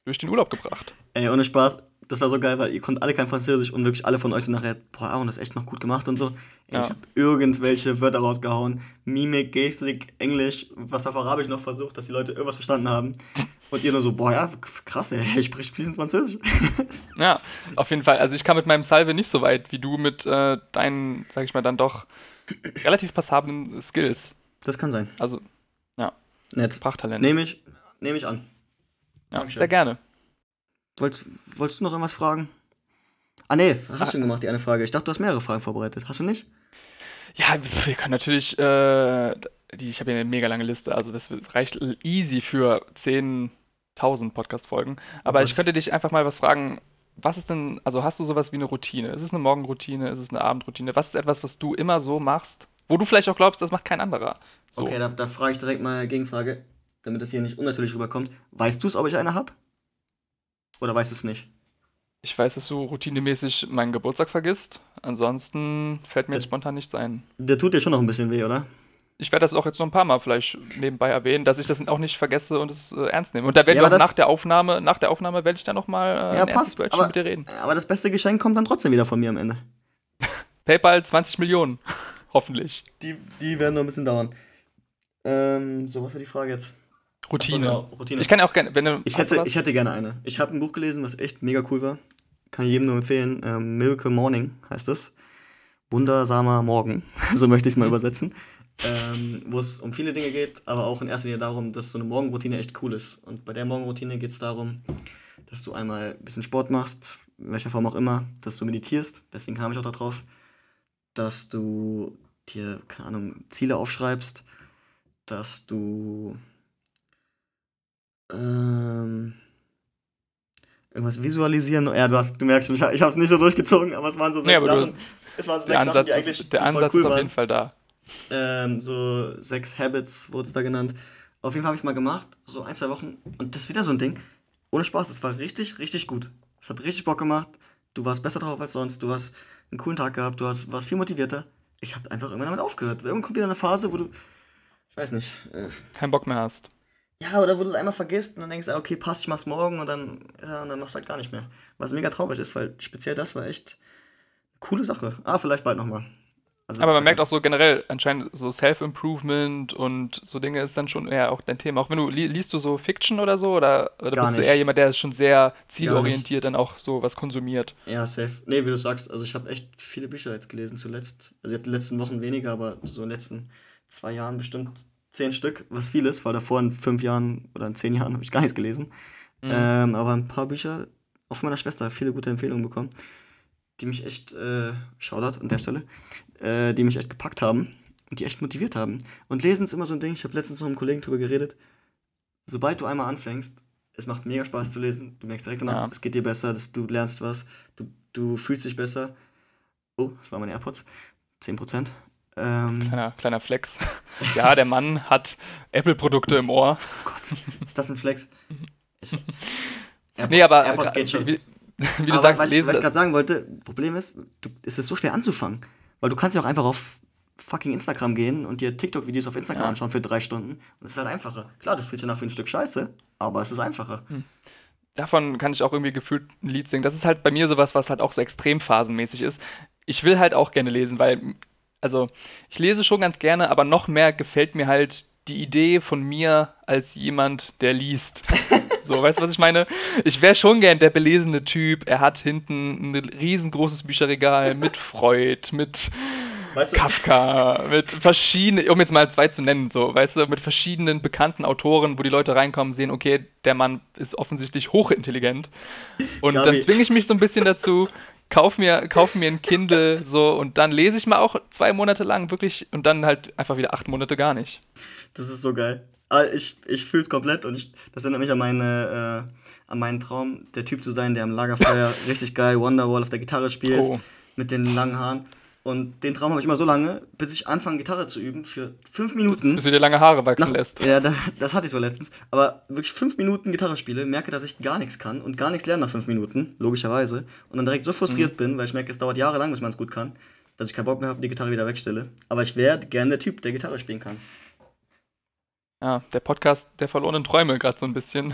durch den Urlaub gebracht. Ey, ohne Spaß das war so geil, weil ihr konntet alle kein Französisch und wirklich alle von euch sind nachher, boah, Aaron, das ist echt noch gut gemacht und so. Ja. Ich habe irgendwelche Wörter rausgehauen. Mimik, Gestik, Englisch, was auf Arabisch noch versucht, dass die Leute irgendwas verstanden haben. Und ihr nur so, boah, ja, krass, ey, ich spreche fließend Französisch. Ja, auf jeden Fall. Also ich kam mit meinem Salve nicht so weit wie du mit äh, deinen, sag ich mal, dann doch relativ passablen Skills. Das kann sein. Also, ja. Nett. Sprachtalent. Nehme ich, nehme ich an. Ja, Dankeschön. sehr gerne. Wolltest, wolltest du noch irgendwas fragen? Ah, nee, hast du schon gemacht, die eine Frage. Ich dachte, du hast mehrere Fragen vorbereitet. Hast du nicht? Ja, wir können natürlich, äh, die, ich habe ja eine mega lange Liste, also das reicht easy für 10.000 Podcast-Folgen. Aber ich könnte dich einfach mal was fragen. Was ist denn, also hast du sowas wie eine Routine? Ist es eine Morgenroutine? Ist es eine Abendroutine? Was ist etwas, was du immer so machst, wo du vielleicht auch glaubst, das macht kein anderer? So. Okay, da, da frage ich direkt mal Gegenfrage, damit das hier nicht unnatürlich rüberkommt. Weißt du es, ob ich eine habe? Oder weißt du es nicht? Ich weiß, dass du routinemäßig meinen Geburtstag vergisst. Ansonsten fällt mir der, jetzt spontan nichts ein. Der tut dir schon noch ein bisschen weh, oder? Ich werde das auch jetzt noch ein paar Mal vielleicht nebenbei erwähnen, dass ich das auch nicht vergesse und es äh, ernst nehme. Und da werde ja, ich auch nach der Aufnahme, nach der Aufnahme werde ich dann noch mal äh, ja, ein passt, aber, mit dir reden. Aber das beste Geschenk kommt dann trotzdem wieder von mir am Ende. PayPal 20 Millionen. Hoffentlich. Die, die werden noch ein bisschen dauern. Ähm, so, was war die Frage jetzt? Routine. So, genau, Routine. Ich kann auch gerne, wenn du. Ich hätte, ich hätte gerne eine. Ich habe ein Buch gelesen, was echt mega cool war. Kann ich jedem nur empfehlen. Ähm, Miracle Morning heißt es. Wundersamer Morgen. so möchte ich es mal übersetzen. Ähm, wo es um viele Dinge geht, aber auch in erster Linie darum, dass so eine Morgenroutine echt cool ist. Und bei der Morgenroutine geht es darum, dass du einmal ein bisschen Sport machst, in welcher Form auch immer, dass du meditierst, deswegen kam ich auch darauf, dass du dir, keine Ahnung, Ziele aufschreibst, dass du ähm, irgendwas visualisieren. Ja, du, hast, du merkst schon, ich, habe es nicht so durchgezogen, aber es waren so sechs ja, Sachen. Du, es waren sechs Sachen, die eigentlich ist, Der Ansatz cool ist auf jeden Fall da. Ähm, so sechs Habits wurde es da genannt. Auf jeden Fall habe ich es mal gemacht, so ein, zwei Wochen. Und das ist wieder so ein Ding. Ohne Spaß, es war richtig, richtig gut. Es hat richtig Bock gemacht. Du warst besser drauf als sonst. Du hast einen coolen Tag gehabt. Du hast, warst viel motivierter. Ich habe einfach irgendwann damit aufgehört. Irgendwann kommt wieder eine Phase, wo du, ich weiß nicht. Äh, Keinen Bock mehr hast. Ja, oder wo du es einmal vergisst und dann denkst, okay, passt, ich mach's morgen und dann, ja, und dann machst du halt gar nicht mehr. Was mega traurig ist, weil speziell das war echt eine coole Sache. Ah, vielleicht bald nochmal. Also aber man merkt auch so generell, anscheinend so Self-Improvement und so Dinge ist dann schon eher auch dein Thema. Auch wenn du li liest du so Fiction oder so oder, oder bist nicht. du eher jemand, der schon sehr zielorientiert dann auch so was konsumiert? Ja, safe. Nee, wie du sagst, also ich habe echt viele Bücher jetzt gelesen zuletzt. Also jetzt in den letzten Wochen weniger, aber so in den letzten zwei Jahren bestimmt zehn Stück, was viel ist, weil davor in fünf Jahren oder in zehn Jahren habe ich gar nichts gelesen. Mhm. Ähm, aber ein paar Bücher, auch von meiner Schwester, viele gute Empfehlungen bekommen, die mich echt, äh, Shoutout an der Stelle, äh, die mich echt gepackt haben und die echt motiviert haben. Und Lesen ist immer so ein Ding, ich habe letztens noch mit einem Kollegen drüber geredet. Sobald du einmal anfängst, es macht mega Spaß zu lesen. Du merkst direkt danach, ja. es geht dir besser, dass du lernst was, du, du fühlst dich besser. Oh, das waren meine AirPods. 10%. Ähm, kleiner, kleiner Flex. ja, der Mann hat Apple-Produkte im Ohr. Oh Gott, ist das ein Flex? Ist, nee, aber AirPods geht schon. Wie, wie du aber sagst, was, lesen, was ich gerade sagen wollte, Problem ist, du, es ist so schwer anzufangen. Weil du kannst ja auch einfach auf fucking Instagram gehen und dir TikTok-Videos auf Instagram ja. anschauen für drei Stunden. Und es ist halt einfacher. Klar, du fühlst dich nach wie ein Stück Scheiße, aber es ist einfacher. Hm. Davon kann ich auch irgendwie gefühlt ein Lied singen. Das ist halt bei mir sowas, was halt auch so extremphasenmäßig ist. Ich will halt auch gerne lesen, weil, also, ich lese schon ganz gerne, aber noch mehr gefällt mir halt die Idee von mir als jemand, der liest. So, weißt du, was ich meine? Ich wäre schon gern der belesene Typ. Er hat hinten ein riesengroßes Bücherregal mit Freud, mit weißt du? Kafka, mit verschiedenen, um jetzt mal zwei zu nennen, so, weißt du, mit verschiedenen bekannten Autoren, wo die Leute reinkommen, sehen, okay, der Mann ist offensichtlich hochintelligent. Und Gabi. dann zwinge ich mich so ein bisschen dazu, kauf mir, kauf mir ein Kindle so und dann lese ich mal auch zwei Monate lang wirklich und dann halt einfach wieder acht Monate gar nicht. Das ist so geil. Ah, ich, ich fühle es komplett und ich, das erinnert mich an, meine, äh, an meinen Traum, der Typ zu sein, der am Lagerfeuer richtig geil Wonderwall auf der Gitarre spielt, oh. mit den langen Haaren. Und den Traum habe ich immer so lange, bis ich anfange, Gitarre zu üben, für fünf Minuten. Bis du dir lange Haare wachsen nach, lässt. Ja, da, das hatte ich so letztens. Aber wirklich fünf Minuten Gitarre spiele, merke, dass ich gar nichts kann und gar nichts lerne nach fünf Minuten, logischerweise. Und dann direkt so frustriert mhm. bin, weil ich merke, es dauert jahrelang, bis man es gut kann, dass ich keinen Bock mehr habe und die Gitarre wieder wegstelle. Aber ich wäre gern der Typ, der Gitarre spielen kann. Ja, der Podcast der verlorenen Träume gerade so ein bisschen.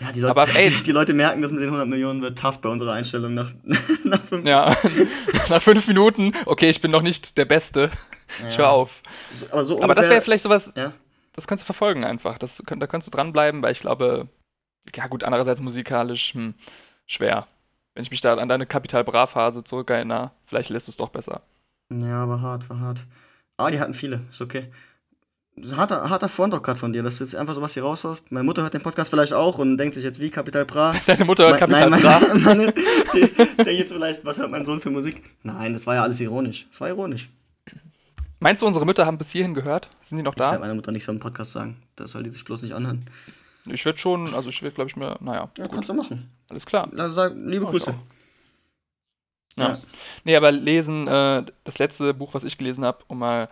Ja, die Leute, Aber, ey, die, die, Leute merken, dass mit den 100 Millionen wird tough bei unserer Einstellung nach, nach fünf Ja, nach fünf Minuten. Okay, ich bin noch nicht der Beste. Ja. Ich höre auf. So, aber, so aber, das wäre vielleicht sowas, ja. das könntest du verfolgen einfach. Das, da könntest du dranbleiben, weil ich glaube, ja gut, andererseits musikalisch, hm, schwer. Wenn ich mich da an deine Kapital Bra-Phase zurückerinnere, vielleicht lässt du es doch besser. Ja, war hart, war hart. Ah, die hatten viele, ist okay harter, harter Front auch gerade von dir, dass du jetzt einfach sowas hier raushaust. Meine Mutter hört den Podcast vielleicht auch und denkt sich jetzt, wie Kapital Bra. Deine Mutter hört Kapital Bra? Meine, meine, die, denkt jetzt vielleicht, was hört mein Sohn für Musik? Nein, das war ja alles ironisch. Das war ironisch. Meinst du, unsere Mütter haben bis hierhin gehört? Sind die noch da? Ich werde meiner Mutter nichts so im Podcast sagen. Das soll die sich bloß nicht anhören. Ich werde schon, also ich werde, glaube ich, mir, naja. Ja, gut. kannst du machen. Alles klar. Also sag, liebe oh, Grüße. Ja. ja. Nee, aber lesen, äh, das letzte Buch, was ich gelesen habe, um mal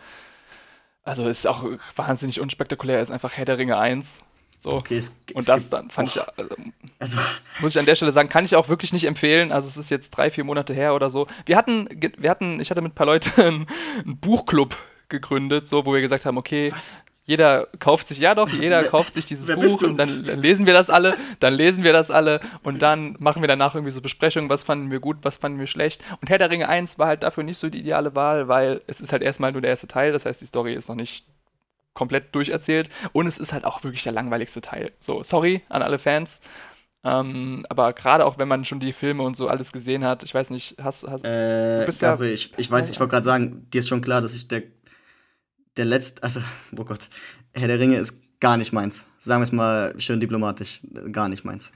also ist auch wahnsinnig unspektakulär, ist einfach Herr der Ringe 1. So. Okay, es, es und das dann fand och, ich, also, also, muss ich an der Stelle sagen, kann ich auch wirklich nicht empfehlen. Also es ist jetzt drei, vier Monate her oder so. Wir hatten, wir hatten, ich hatte mit ein paar Leuten einen, einen Buchclub gegründet, so, wo wir gesagt haben, okay, Was? Jeder kauft sich, ja doch, jeder kauft sich dieses Buch und dann lesen wir das alle, dann lesen wir das alle und dann machen wir danach irgendwie so Besprechungen, was fanden wir gut, was fanden wir schlecht. Und Herr der Ringe 1 war halt dafür nicht so die ideale Wahl, weil es ist halt erstmal nur der erste Teil, das heißt, die Story ist noch nicht komplett durcherzählt und es ist halt auch wirklich der langweiligste Teil. So, sorry an alle Fans. Ähm, aber gerade auch wenn man schon die Filme und so alles gesehen hat, ich weiß nicht, hast, hast äh, du bist Gabriel, ja, ich, ich weiß, ich wollte gerade sagen, dir ist schon klar, dass ich der der letzte, also, oh Gott, Herr der Ringe ist gar nicht meins. Sagen wir es mal schön diplomatisch, gar nicht meins.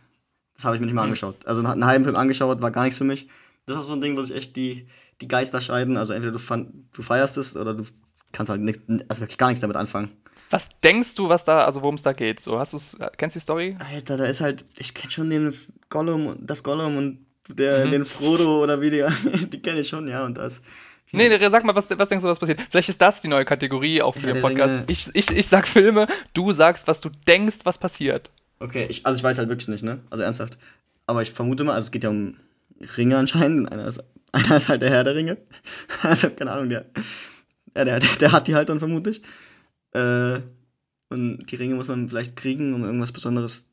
Das habe ich mir nicht mal mhm. angeschaut. Also einen halben Film angeschaut, war gar nichts für mich. Das ist auch so ein Ding, wo sich echt die, die Geister scheiden. Also entweder du, du feierst es oder du kannst halt nicht, also wirklich gar nichts damit anfangen. Was denkst du, was da, also worum es da geht? So, hast du's, kennst du die Story? Alter, da ist halt, ich kenne schon den Gollum, das Gollum und der, mhm. den Frodo oder wie die, die kenne ich schon, ja, und das Nee, nee, sag mal, was, was denkst du, was passiert? Vielleicht ist das die neue Kategorie auch für ja, den Podcast. Ich, ich, ich sag Filme, du sagst, was du denkst, was passiert. Okay, ich, also ich weiß halt wirklich nicht, ne? Also ernsthaft. Aber ich vermute mal, also es geht ja um Ringe anscheinend. Einer ist, einer ist halt der Herr der Ringe. Also, keine Ahnung, der, ja, der, der, der hat die halt dann vermutlich. Äh, und die Ringe muss man vielleicht kriegen, um irgendwas Besonderes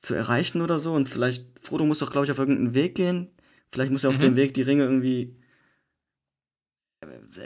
zu erreichen oder so. Und vielleicht, Frodo muss doch, glaube ich, auf irgendeinen Weg gehen. Vielleicht muss er auf mhm. dem Weg die Ringe irgendwie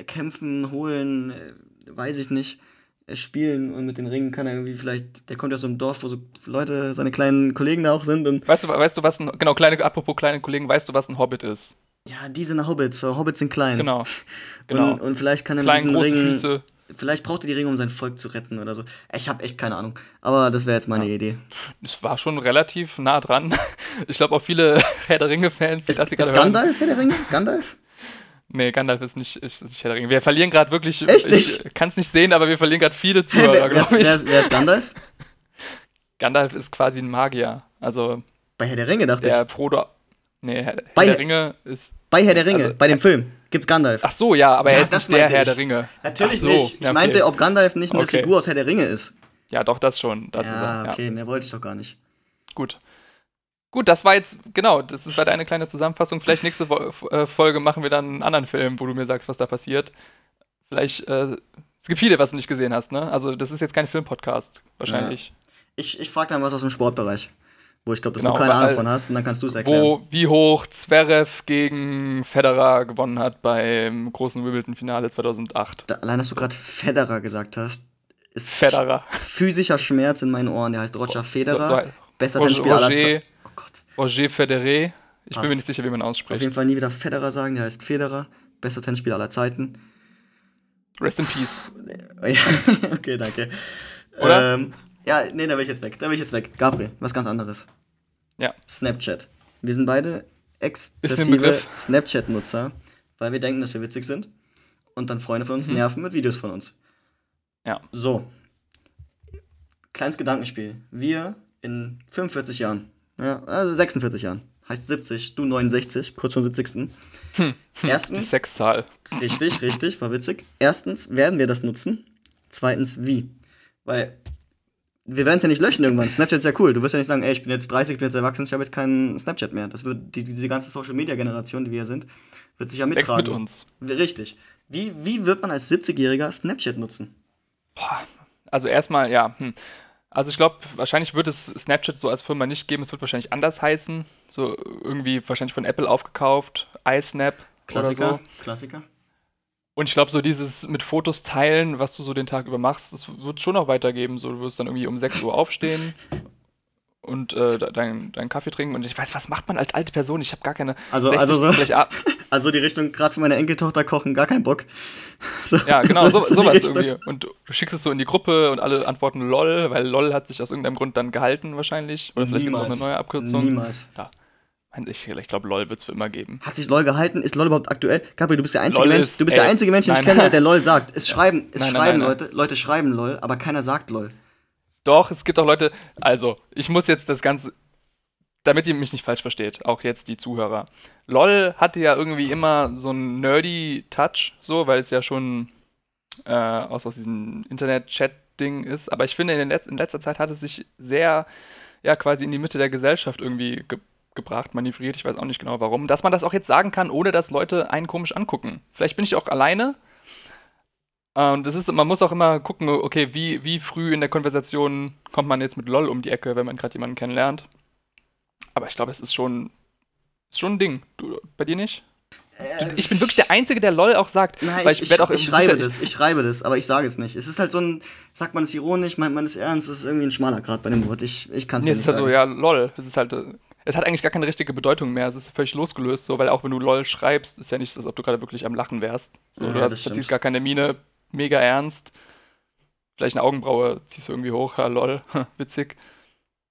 kämpfen, holen, äh, weiß ich nicht, äh, spielen und mit den Ringen kann er irgendwie vielleicht, der kommt aus so einem Dorf, wo so Leute, seine kleinen Kollegen da auch sind. Und weißt du, weißt du, was ein, genau, kleine, apropos kleine Kollegen, weißt du, was ein Hobbit ist? Ja, die sind Hobbits, Hobbits sind klein. Genau. genau. Und, und vielleicht kann er mit diesen Ringen, Füße. Vielleicht braucht er die Ringe, um sein Volk zu retten oder so. Ich habe echt keine Ahnung. Aber das wäre jetzt meine ja. Idee. Es war schon relativ nah dran. Ich glaube auch viele Herr der Ringe-Fans, die ist, ist Gandalf Herr der Ringe? Gandalf? Nee, Gandalf ist nicht, ist nicht Herr der Ringe. Wir verlieren gerade wirklich. Echt nicht? Ich kann es nicht sehen, aber wir verlieren gerade viele Zuhörer, glaube ich. Wer, wer ist Gandalf? Gandalf ist quasi ein Magier. Also. Bei Herr der Ringe dachte der ich. Der Frodo. Nee, Herr, bei, der Ringe ist. Bei Herr der Ringe, also, bei dem Film, gibt's Gandalf. Ach so, ja, aber ja, er ist nicht der Herr der Ringe. Natürlich so, nicht. Ich ja, okay. meinte, ob Gandalf nicht eine okay. Figur aus Herr der Ringe ist. Ja, doch, das schon. Das ja, er, okay, mehr wollte ich doch gar nicht. Gut. Gut, das war jetzt, genau, das ist halt eine kleine Zusammenfassung. Vielleicht nächste äh, Folge machen wir dann einen anderen Film, wo du mir sagst, was da passiert. Vielleicht, äh, es gibt viele, was du nicht gesehen hast, ne? Also, das ist jetzt kein Filmpodcast, wahrscheinlich. Ja. Ich, ich frage dann was aus dem Sportbereich, wo ich glaube, dass genau, du keine Ahnung von hast und dann kannst du es erklären. Wo, wie hoch Zverev gegen Federer gewonnen hat beim großen Wimbledon-Finale 2008. Da, allein, dass du gerade Federer gesagt hast, ist Federer. physischer Schmerz in meinen Ohren. Der heißt Roger Federer. So, so, Bester Tennisspieler aller Zeiten. Roger Federer. Ich Passt. bin mir nicht sicher, wie man ausspricht. Auf jeden Fall nie wieder Federer sagen, der heißt Federer. Bester Tennisspieler aller Zeiten. Rest in Peace. okay, danke. Oder? Ähm, ja, nee, da will ich jetzt weg. Da will ich jetzt weg. Gabriel, was ganz anderes. Ja. Snapchat. Wir sind beide exzessive Snapchat-Nutzer, weil wir denken, dass wir witzig sind. Und dann Freunde von uns mhm. nerven mit Videos von uns. Ja. So. Kleines Gedankenspiel. Wir in 45 Jahren, ja, also 46 Jahren, heißt 70, du 69, kurz vor 70. Hm. Erstens. Die Sexzahl. Richtig, richtig, war witzig. Erstens, werden wir das nutzen? Zweitens, wie? Weil wir werden es ja nicht löschen irgendwann. Snapchat ist ja cool. Du wirst ja nicht sagen, ey, ich bin jetzt 30, ich bin jetzt erwachsen, ich habe jetzt keinen Snapchat mehr. Das wird, die, diese ganze Social Media Generation, die wir sind, wird sich ja das mittragen. mit uns. Richtig. Wie, wie wird man als 70-Jähriger Snapchat nutzen? Boah, also erstmal, ja, hm. Also ich glaube, wahrscheinlich wird es Snapchat so als Firma nicht geben. Es wird wahrscheinlich anders heißen. So irgendwie wahrscheinlich von Apple aufgekauft. iSnap Klassiker, oder so. Klassiker. Und ich glaube, so dieses mit Fotos teilen, was du so den Tag über machst, das wird es schon noch weitergeben. So, du wirst dann irgendwie um 6 Uhr aufstehen und äh, deinen dein Kaffee trinken. Und ich weiß, was macht man als alte Person? Ich habe gar keine. Also, 60, also, so, also die Richtung, gerade für meine Enkeltochter kochen, gar keinen Bock. So, ja, genau, so, so sowas irgendwie. Und du schickst es so in die Gruppe und alle antworten LOL, weil LOL hat sich aus irgendeinem Grund dann gehalten wahrscheinlich. Oder vielleicht gibt es auch eine neue Abkürzung. Niemals. Ja. Ich, ich glaube, LOL wird es für immer geben. Hat sich LOL gehalten? Ist LOL überhaupt aktuell? Gabriel, du bist der einzige, Mensch, ist, du bist ey, der einzige Mensch, den ich kenne, der LOL sagt. Es schreiben, es nein, schreiben nein, nein, Leute, Leute schreiben LOL, aber keiner sagt LOL. Doch, es gibt auch Leute, also, ich muss jetzt das Ganze, damit ihr mich nicht falsch versteht, auch jetzt die Zuhörer. LOL hatte ja irgendwie immer so einen nerdy Touch, so, weil es ja schon äh, aus, aus diesem Internet-Chat-Ding ist. Aber ich finde, in, Letz in, letzter Zeit hat es sich sehr, ja, quasi in die Mitte der Gesellschaft irgendwie ge gebracht, manövriert. Ich weiß auch nicht genau warum. Dass man das auch jetzt sagen kann, ohne dass Leute einen komisch angucken. Vielleicht bin ich auch alleine Und das ist, man muss auch immer gucken, okay, wie, wie früh in der Konversation kommt man jetzt mit LOL um die Ecke, wenn man gerade jemanden kennenlernt. Aber ich glaube, es ist schon, ist schon ein Ding. Du, bei dir nicht? Äh, ich bin wirklich der Einzige, der LOL auch sagt. Nein, ich, ich, ich, auch ich schreibe das, ich schreibe das, aber ich sage es nicht. Es ist halt so ein, sagt man es ironisch, meint man es ernst, es ist irgendwie ein schmaler Grad bei dem Wort. Ich, ich kann es nee, nicht. Nee, es ist halt so, ja, LOL. Es ist halt, äh, es hat eigentlich gar keine richtige Bedeutung mehr. Es ist völlig losgelöst, so, weil auch wenn du LOL schreibst, ist ja nicht, als ob du gerade wirklich am Lachen wärst. So, ja, du hast, verziehst gar keine Miene, mega ernst. Vielleicht eine Augenbraue ziehst du irgendwie hoch, ja, LOL, witzig.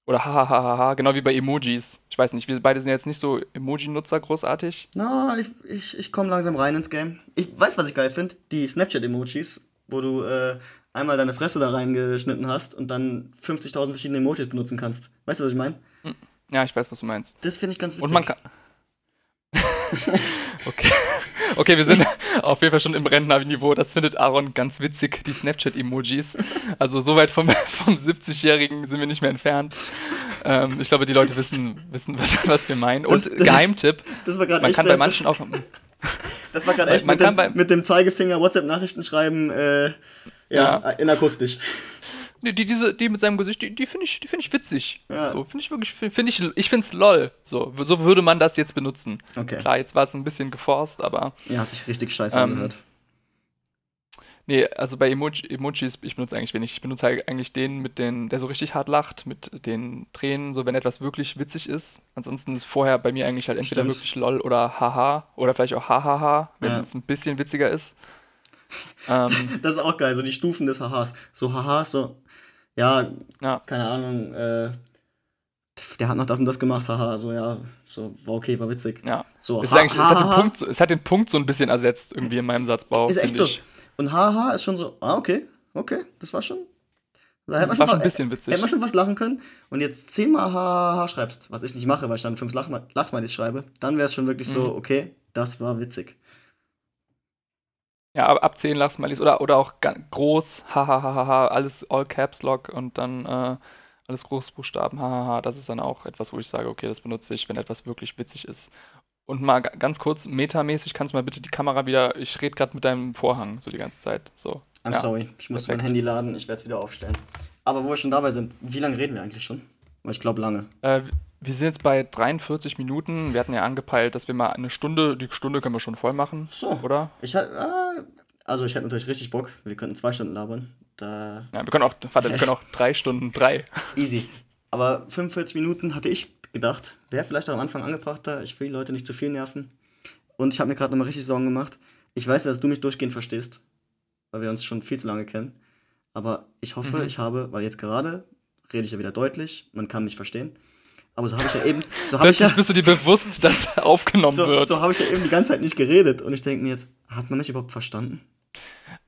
Oder hahaha, genau wie bei Emojis. Ich weiß nicht, wir beide sind jetzt nicht so Emoji-Nutzer großartig. Na, no, ich, ich, ich komme langsam rein ins Game. Ich weiß, was ich geil finde. Die Snapchat-Emojis, wo du äh, einmal deine Fresse da reingeschnitten hast und dann 50.000 verschiedene Emojis benutzen kannst. Weißt du, was ich meine? Hm. Ja, ich weiß, was du meinst. Das finde ich ganz witzig. Und man kann. okay. Okay, wir sind auf jeden Fall schon im Rentnerniveau. Das findet Aaron ganz witzig, die Snapchat-Emojis. Also so weit vom, vom 70-Jährigen sind wir nicht mehr entfernt. Ähm, ich glaube, die Leute wissen, wissen was, was wir meinen. Und das, Geheimtipp, das war man kann bei manchen auch... Das war gerade echt mit dem, mit dem, Zeigefinger WhatsApp-Nachrichten schreiben, äh, ja, ja, in akustisch. Nee, die, diese, die mit seinem Gesicht, die, die finde ich, find ich witzig. Ja. So, finde ich wirklich, finde ich, ich finde es lol. So, so würde man das jetzt benutzen. Okay. Klar, jetzt war es ein bisschen geforst, aber. Ja, hat sich richtig scheiße ähm, angehört. Nee, also bei Emoji, Emojis, ich benutze eigentlich wenig. Ich benutze halt eigentlich den mit den, der so richtig hart lacht, mit den Tränen, so wenn etwas wirklich witzig ist. Ansonsten ist vorher bei mir eigentlich halt entweder Stimmt. wirklich lol oder haha oder vielleicht auch hahaha, wenn ja. es ein bisschen witziger ist. ähm, das ist auch geil, so die Stufen des Hahas. So haha, so ja, ja. keine Ahnung, äh, der hat noch das und das gemacht, haha, so ja, so war okay, war witzig. Ja. So, es, ha, es, ha, hat den Punkt, es hat den Punkt so ein bisschen ersetzt irgendwie in meinem Satzbau. Ist echt so. Und haha ist schon so, ah, okay, okay, das war schon. Da hätte man schon, schon ein bisschen witzig. Hätte man schon was lachen können. Und jetzt zehnmal haha schreibst, was ich nicht mache, weil ich dann fünf Lachsmilies schreibe, dann wäre es schon wirklich mhm. so, okay, das war witzig. Ja, ab, ab 10 Lachsmilies oder, oder auch groß, hahaha, alles All Caps Lock und dann äh, alles Großbuchstaben, hahaha. Das ist dann auch etwas, wo ich sage, okay, das benutze ich, wenn etwas wirklich witzig ist. Und mal ganz kurz, metamäßig, kannst du mal bitte die Kamera wieder, ich rede gerade mit deinem Vorhang so die ganze Zeit. So. I'm ja, sorry, ich muss perfekt. mein Handy laden, ich werde es wieder aufstellen. Aber wo wir schon dabei sind, wie lange reden wir eigentlich schon? Ich glaube lange. Äh, wir sind jetzt bei 43 Minuten. Wir hatten ja angepeilt, dass wir mal eine Stunde, die Stunde können wir schon voll machen. So. Oder? Ich äh, also ich hätte natürlich richtig Bock. Wir könnten zwei Stunden labern. Da ja, wir können auch, warte, wir können auch drei Stunden, drei. Easy. Aber 45 Minuten hatte ich gedacht, wäre vielleicht auch am Anfang angebrachter. Ich will die Leute nicht zu viel nerven. Und ich habe mir gerade nochmal richtig Sorgen gemacht. Ich weiß ja, dass du mich durchgehend verstehst, weil wir uns schon viel zu lange kennen. Aber ich hoffe, mhm. ich habe, weil jetzt gerade rede ich ja wieder deutlich, man kann mich verstehen. Aber so habe ich ja eben. So Plötzlich ja, bist du dir bewusst, dass aufgenommen so, wird. So habe ich ja eben die ganze Zeit nicht geredet. Und ich denke mir jetzt, hat man mich überhaupt verstanden?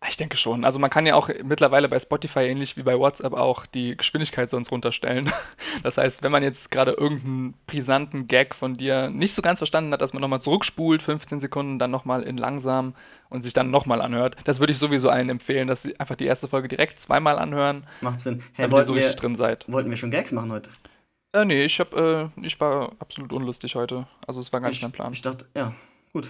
Ich denke schon. Also man kann ja auch mittlerweile bei Spotify ähnlich wie bei WhatsApp auch die Geschwindigkeit sonst runterstellen. Das heißt, wenn man jetzt gerade irgendeinen brisanten Gag von dir nicht so ganz verstanden hat, dass man nochmal zurückspult, 15 Sekunden, dann nochmal in langsam und sich dann nochmal anhört. Das würde ich sowieso allen empfehlen, dass sie einfach die erste Folge direkt zweimal anhören. Macht Sinn. Hey, ihr so richtig wir, drin seid. Wollten wir schon Gags machen heute? Äh, nee, ich, hab, äh, ich war absolut unlustig heute. Also es war gar nicht mein Plan. Ich dachte, ja, gut.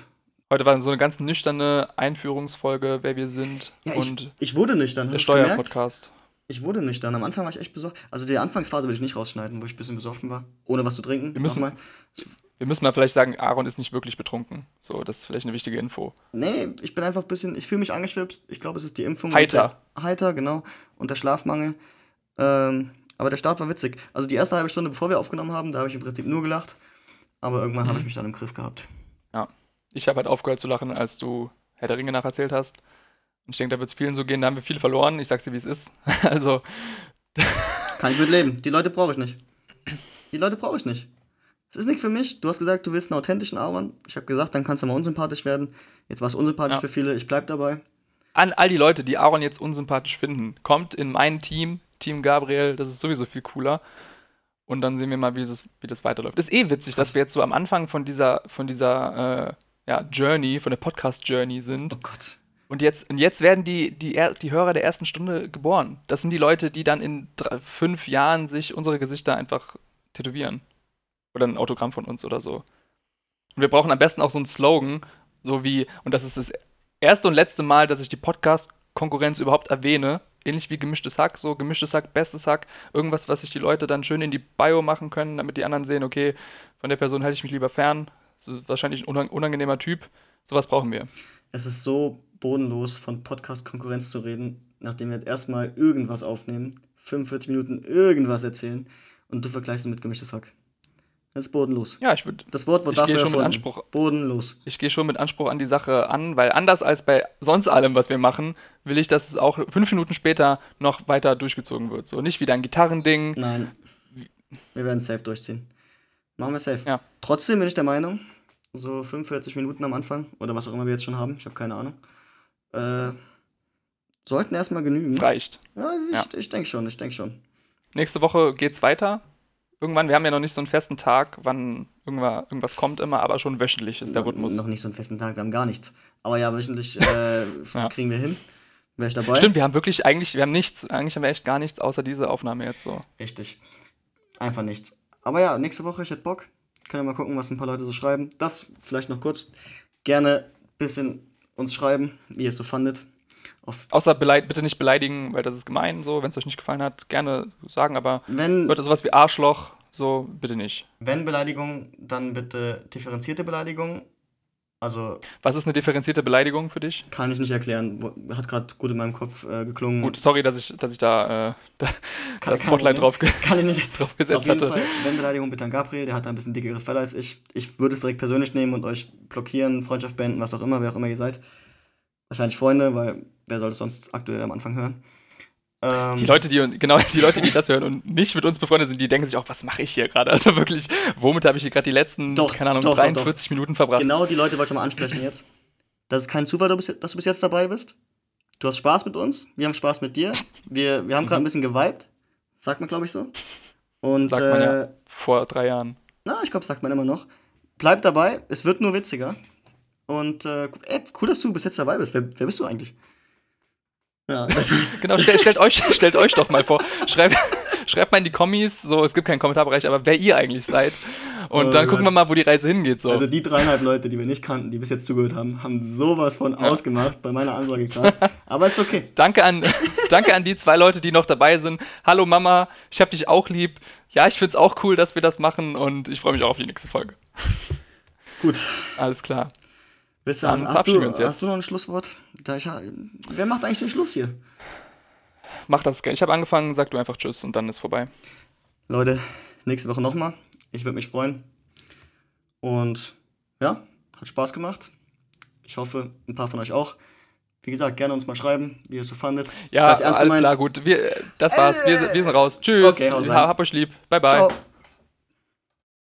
Heute war so eine ganz nüchterne Einführungsfolge, wer wir sind. Ja, und ich, ich wurde nüchtern. Der Steuerpodcast. Ich wurde nüchtern. Am Anfang war ich echt besoffen. Also die Anfangsphase würde ich nicht rausschneiden, wo ich ein bisschen besoffen war. Ohne was zu trinken. Wir müssen, mal. wir müssen mal vielleicht sagen, Aaron ist nicht wirklich betrunken. So, das ist vielleicht eine wichtige Info. Nee, ich bin einfach ein bisschen, ich fühle mich angeschwipst. Ich glaube, es ist die Impfung. Heiter. Der, heiter, genau. Und der Schlafmangel. Ähm, aber der Start war witzig. Also die erste halbe Stunde, bevor wir aufgenommen haben, da habe ich im Prinzip nur gelacht. Aber irgendwann mhm. habe ich mich dann im Griff gehabt. Ja. Ich habe halt aufgehört zu lachen, als du Herr der Ringe nacherzählt hast. Und ich denke, da wird es vielen so gehen, da haben wir viel verloren. Ich sag's dir, wie es ist. also. Kann ich mit leben. Die Leute brauche ich nicht. Die Leute brauche ich nicht. Es ist nicht für mich. Du hast gesagt, du willst einen authentischen Aaron. Ich habe gesagt, dann kannst du mal unsympathisch werden. Jetzt war es unsympathisch ja. für viele. Ich bleib dabei. An all die Leute, die Aaron jetzt unsympathisch finden, kommt in mein Team. Team Gabriel, das ist sowieso viel cooler. Und dann sehen wir mal, wie, es, wie das weiterläuft. Ist eh witzig, dass wir jetzt so am Anfang von dieser, von dieser äh, ja, Journey, von der Podcast-Journey sind. Oh Gott. Und jetzt, und jetzt werden die, die, die Hörer der ersten Stunde geboren. Das sind die Leute, die dann in drei, fünf Jahren sich unsere Gesichter einfach tätowieren. Oder ein Autogramm von uns oder so. Und wir brauchen am besten auch so einen Slogan, so wie, und das ist das erste und letzte Mal, dass ich die Podcast Konkurrenz überhaupt erwähne. Ähnlich wie gemischtes Hack, so gemischtes Hack, bestes Hack, irgendwas, was sich die Leute dann schön in die Bio machen können, damit die anderen sehen, okay, von der Person halte ich mich lieber fern. So, wahrscheinlich ein unangenehmer Typ. Sowas brauchen wir. Es ist so bodenlos, von Podcast-Konkurrenz zu reden, nachdem wir jetzt erstmal irgendwas aufnehmen, 45 Minuten irgendwas erzählen und du vergleichst mit gemischtes Hack. Das ist bodenlos. Ja, ich würde. Das Wort wird dafür schon mit Anspruch. Bodenlos. Ich gehe schon mit Anspruch an die Sache an, weil anders als bei sonst allem, was wir machen, will ich, dass es auch fünf Minuten später noch weiter durchgezogen wird. So nicht wieder ein Gitarrending. Nein. Wir werden safe durchziehen. Machen wir safe. Ja. Trotzdem bin ich der Meinung, so 45 Minuten am Anfang oder was auch immer wir jetzt schon haben, ich habe keine Ahnung, äh, sollten erstmal genügen. Das reicht. Ja, ich, ja. ich denke schon, ich denke schon. Nächste Woche geht's weiter. Irgendwann, wir haben ja noch nicht so einen festen Tag, wann irgendwas kommt immer, aber schon wöchentlich ist der Rhythmus. Noch nicht so einen festen Tag, wir haben gar nichts. Aber ja, wöchentlich äh, ja. kriegen wir hin. Wäre ich dabei? Stimmt, wir haben wirklich eigentlich, wir haben nichts, eigentlich haben wir echt gar nichts außer diese Aufnahme jetzt so. Richtig. Einfach nichts. Aber ja, nächste Woche, ich hätte Bock. Können wir mal gucken, was ein paar Leute so schreiben. Das vielleicht noch kurz. Gerne ein bisschen uns schreiben, wie ihr es so fandet. Auf Außer bitte nicht beleidigen, weil das ist gemein, so, wenn es euch nicht gefallen hat, gerne sagen, aber wenn, Leute, sowas wie Arschloch, so, bitte nicht. Wenn Beleidigung, dann bitte differenzierte Beleidigung also. Was ist eine differenzierte Beleidigung für dich? Kann ich nicht erklären. Hat gerade gut in meinem Kopf äh, geklungen. Gut, sorry, dass ich, dass ich da, äh, da kann, das Spotlight drauf, kann ich nicht. drauf gesetzt Auf jeden hatte. Fall, wenn Beleidigung, bitte an Gabriel. Der hat da ein bisschen dickeres Fell als ich. Ich würde es direkt persönlich nehmen und euch blockieren, Freundschaft beenden, was auch immer, wer auch immer ihr seid. Wahrscheinlich Freunde, weil wer soll es sonst aktuell am Anfang hören? Ähm, die Leute, die genau, die Leute, die das hören und nicht mit uns befreundet sind, die denken sich auch, was mache ich hier gerade? Also wirklich, womit habe ich hier gerade die letzten, doch, keine Ahnung, doch, 43 doch, Minuten verbracht? Genau die Leute wollte ich schon mal ansprechen jetzt. Das ist kein Zufall, dass du bis jetzt dabei bist. Du hast Spaß mit uns, wir haben Spaß mit dir. Wir, wir haben gerade mhm. ein bisschen geweibt. Sagt man, glaube ich, so. Und, sagt man ja, äh, vor drei Jahren. Na, ich glaube, sagt man immer noch. Bleib dabei, es wird nur witziger. Und äh, ey, cool, dass du bis jetzt dabei bist. Wer, wer bist du eigentlich? Ja, genau, stellt, stellt, euch, stellt euch doch mal vor. Schreibt, schreibt mal in die Kommis, so, es gibt keinen Kommentarbereich, aber wer ihr eigentlich seid. Und oh, dann gucken wir mal, wo die Reise hingeht. So. Also die dreieinhalb Leute, die wir nicht kannten, die bis jetzt zugehört haben, haben sowas von ja. ausgemacht bei meiner Ansage gerade. Aber ist okay. danke, an, danke an die zwei Leute, die noch dabei sind. Hallo Mama, ich hab dich auch lieb. Ja, ich find's auch cool, dass wir das machen und ich freue mich auch auf die nächste Folge. Gut. Alles klar. Bist, Dann hast, du, hast du noch ein Schlusswort? Ich, wer macht eigentlich den Schluss hier? Mach das gerne. Ich habe angefangen, sag du einfach Tschüss und dann ist vorbei. Leute, nächste Woche nochmal. Ich würde mich freuen. Und ja, hat Spaß gemacht. Ich hoffe, ein paar von euch auch. Wie gesagt, gerne uns mal schreiben, wie ihr es so fandet. Ja, alles gemeint. klar, gut. Wir, das war's. Äh, wir, wir, sind raus. Tschüss. Okay, hab euch lieb. Bye, bye. Ciao.